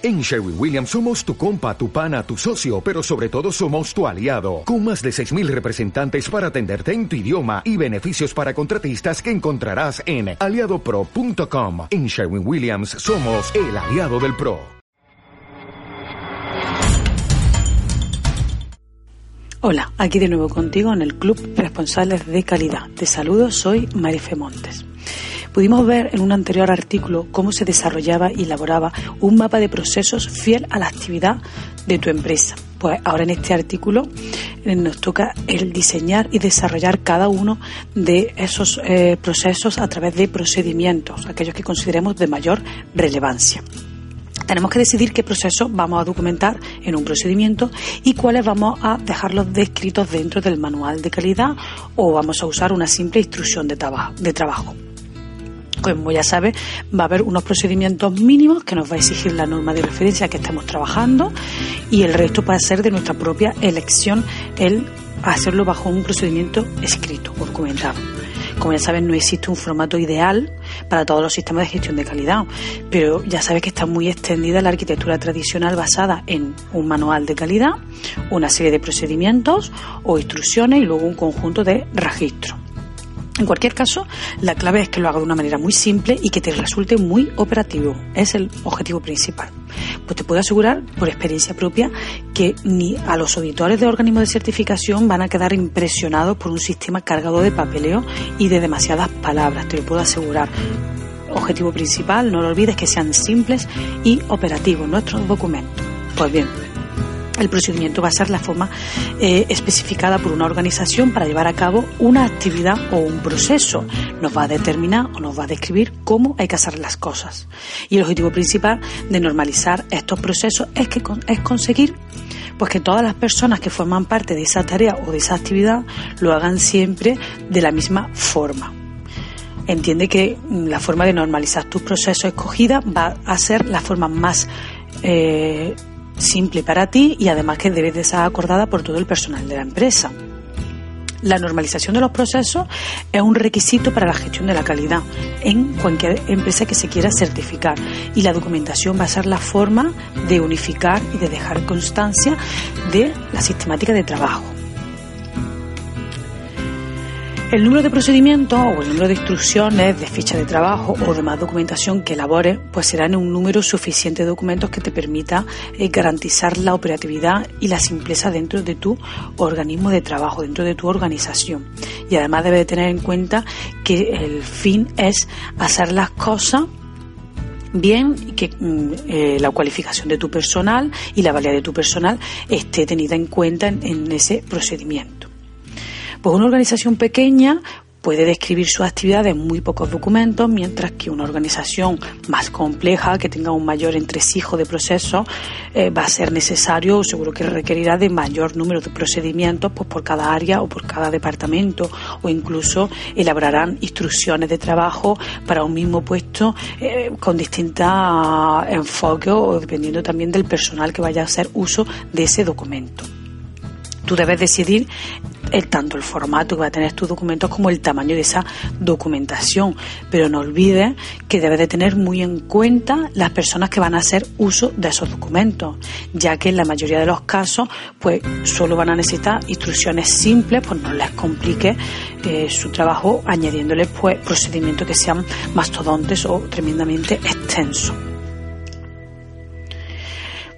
En Sherwin Williams somos tu compa, tu pana, tu socio, pero sobre todo somos tu aliado, con más de 6.000 representantes para atenderte en tu idioma y beneficios para contratistas que encontrarás en aliadopro.com. En Sherwin Williams somos el aliado del PRO. Hola, aquí de nuevo contigo en el Club Responsables de Calidad. Te saludo, soy Marife Montes. Pudimos ver en un anterior artículo cómo se desarrollaba y elaboraba un mapa de procesos fiel a la actividad de tu empresa. Pues ahora en este artículo eh, nos toca el diseñar y desarrollar cada uno de esos eh, procesos a través de procedimientos, aquellos que consideremos de mayor relevancia tenemos que decidir qué procesos vamos a documentar en un procedimiento y cuáles vamos a dejarlos descritos dentro del manual de calidad o vamos a usar una simple instrucción de, de trabajo como ya sabes, va a haber unos procedimientos mínimos que nos va a exigir la norma de referencia que estamos trabajando y el resto puede ser de nuestra propia elección el hacerlo bajo un procedimiento escrito o documentado. Como ya sabes, no existe un formato ideal para todos los sistemas de gestión de calidad, pero ya sabes que está muy extendida la arquitectura tradicional basada en un manual de calidad, una serie de procedimientos o instrucciones y luego un conjunto de registros. En cualquier caso, la clave es que lo haga de una manera muy simple y que te resulte muy operativo. Es el objetivo principal. Pues te puedo asegurar, por experiencia propia, que ni a los auditores de organismos de certificación van a quedar impresionados por un sistema cargado de papeleo y de demasiadas palabras. Te lo puedo asegurar. Objetivo principal, no lo olvides, que sean simples y operativos nuestros documentos. Pues bien, el procedimiento va a ser la forma eh, especificada por una organización para llevar a cabo una actividad o un proceso. Nos va a determinar o nos va a describir cómo hay que hacer las cosas. Y el objetivo principal de normalizar estos procesos es, que, es conseguir pues que todas las personas que forman parte de esa tarea o de esa actividad lo hagan siempre de la misma forma entiende que la forma de normalizar tus procesos escogida va a ser la forma más eh, simple para ti y además que debe de ser acordada por todo el personal de la empresa. La normalización de los procesos es un requisito para la gestión de la calidad en cualquier empresa que se quiera certificar y la documentación va a ser la forma de unificar y de dejar constancia de la sistemática de trabajo. El número de procedimientos o el número de instrucciones, de ficha de trabajo o demás documentación que elabores, pues serán un número suficiente de documentos que te permita eh, garantizar la operatividad y la simpleza dentro de tu organismo de trabajo, dentro de tu organización. Y además debes de tener en cuenta que el fin es hacer las cosas bien que mm, eh, la cualificación de tu personal y la valía de tu personal esté tenida en cuenta en ese procedimiento. Pues una organización pequeña puede describir sus actividades en muy pocos documentos, mientras que una organización más compleja, que tenga un mayor entresijo de procesos, eh, va a ser necesario, seguro que requerirá de mayor número de procedimientos pues, por cada área o por cada departamento, o incluso elaborarán instrucciones de trabajo para un mismo puesto eh, con distintos enfoques o dependiendo también del personal que vaya a hacer uso de ese documento. Tú debes decidir tanto el formato que va a tener tus documentos como el tamaño de esa documentación. Pero no olvides que debes de tener muy en cuenta las personas que van a hacer uso de esos documentos, ya que en la mayoría de los casos, pues solo van a necesitar instrucciones simples, pues no les complique eh, su trabajo añadiéndoles pues procedimientos que sean mastodontes o tremendamente extensos.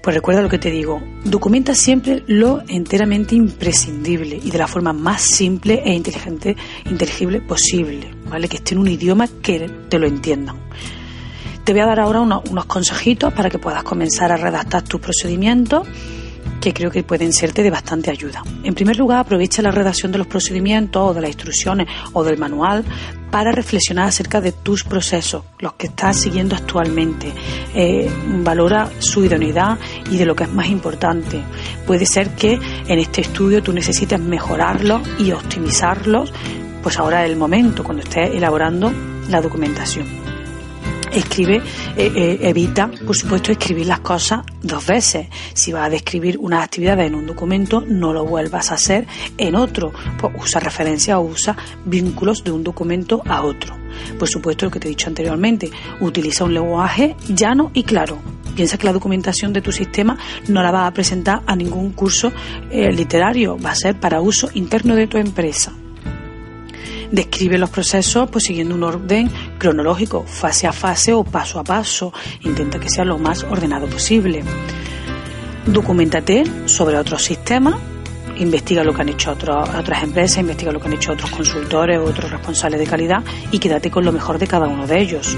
Pues recuerda lo que te digo, documenta siempre lo enteramente imprescindible y de la forma más simple e inteligente, inteligible posible, ¿vale? Que esté en un idioma que te lo entiendan. Te voy a dar ahora unos consejitos para que puedas comenzar a redactar tus procedimientos que creo que pueden serte de bastante ayuda. En primer lugar, aprovecha la redacción de los procedimientos o de las instrucciones o del manual para reflexionar acerca de tus procesos, los que estás siguiendo actualmente. Eh, valora su idoneidad y de lo que es más importante. Puede ser que en este estudio tú necesites mejorarlos y optimizarlos, pues ahora es el momento cuando estés elaborando la documentación escribe, eh, eh, evita, por supuesto, escribir las cosas dos veces. Si vas a describir una actividad en un documento, no lo vuelvas a hacer en otro. Pues usa referencia o usa vínculos de un documento a otro. Por supuesto, lo que te he dicho anteriormente, utiliza un lenguaje llano y claro. Piensa que la documentación de tu sistema no la vas a presentar a ningún curso eh, literario, va a ser para uso interno de tu empresa. Describe los procesos pues, siguiendo un orden cronológico, fase a fase o paso a paso. Intenta que sea lo más ordenado posible. Documentate sobre otros sistemas, investiga lo que han hecho otras empresas, investiga lo que han hecho otros consultores otros responsables de calidad y quédate con lo mejor de cada uno de ellos.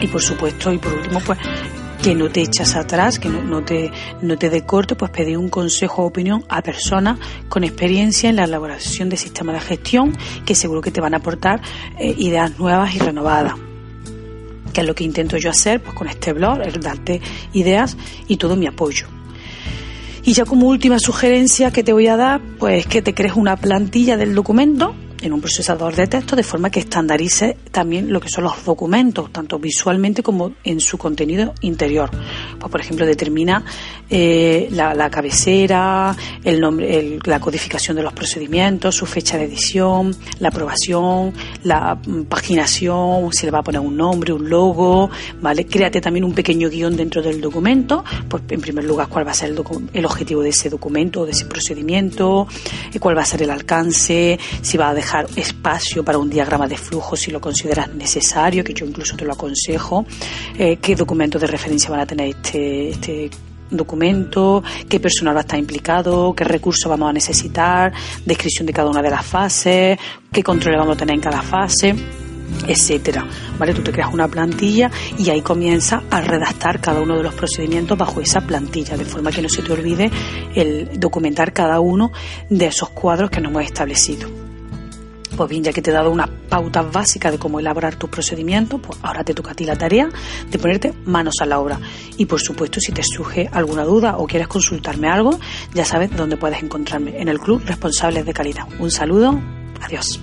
Y por supuesto, y por último, pues que no te echas atrás, que no, te, no te dé corte, pues pedir un consejo o opinión a personas con experiencia en la elaboración de sistemas de gestión que seguro que te van a aportar eh, ideas nuevas y renovadas que es lo que intento yo hacer pues con este blog, es darte ideas y todo mi apoyo. Y ya como última sugerencia que te voy a dar, pues que te crees una plantilla del documento en un procesador de texto de forma que estandarice también lo que son los documentos, tanto visualmente como en su contenido interior. Pues, por ejemplo, determina eh, la, cabecera, el nombre, la codificación de los procedimientos, su fecha de edición, la aprobación, la mm, paginación, si le va a poner un nombre, un logo, ¿vale? Créate también un pequeño guion dentro del documento, pues en primer lugar cuál va a ser el, el objetivo de ese documento, de ese procedimiento, cuál va a ser el alcance, si va a dejar espacio para un diagrama de flujo si lo consideras necesario, que yo incluso te lo aconsejo, eh, qué documentos de referencia van a tener este, este documento, qué personal va a estar implicado, qué recursos vamos a necesitar, descripción de cada una de las fases, qué control vamos a tener en cada fase etcétera. ¿Vale? Tú te creas una plantilla y ahí comienza a redactar cada uno de los procedimientos bajo esa plantilla, de forma que no se te olvide el documentar cada uno de esos cuadros que nos hemos establecido. Pues bien, ya que te he dado unas pautas básicas de cómo elaborar tus procedimientos, pues ahora te toca a ti la tarea de ponerte manos a la obra. Y por supuesto, si te surge alguna duda o quieres consultarme algo, ya sabes dónde puedes encontrarme, en el Club Responsables de Calidad. Un saludo, adiós.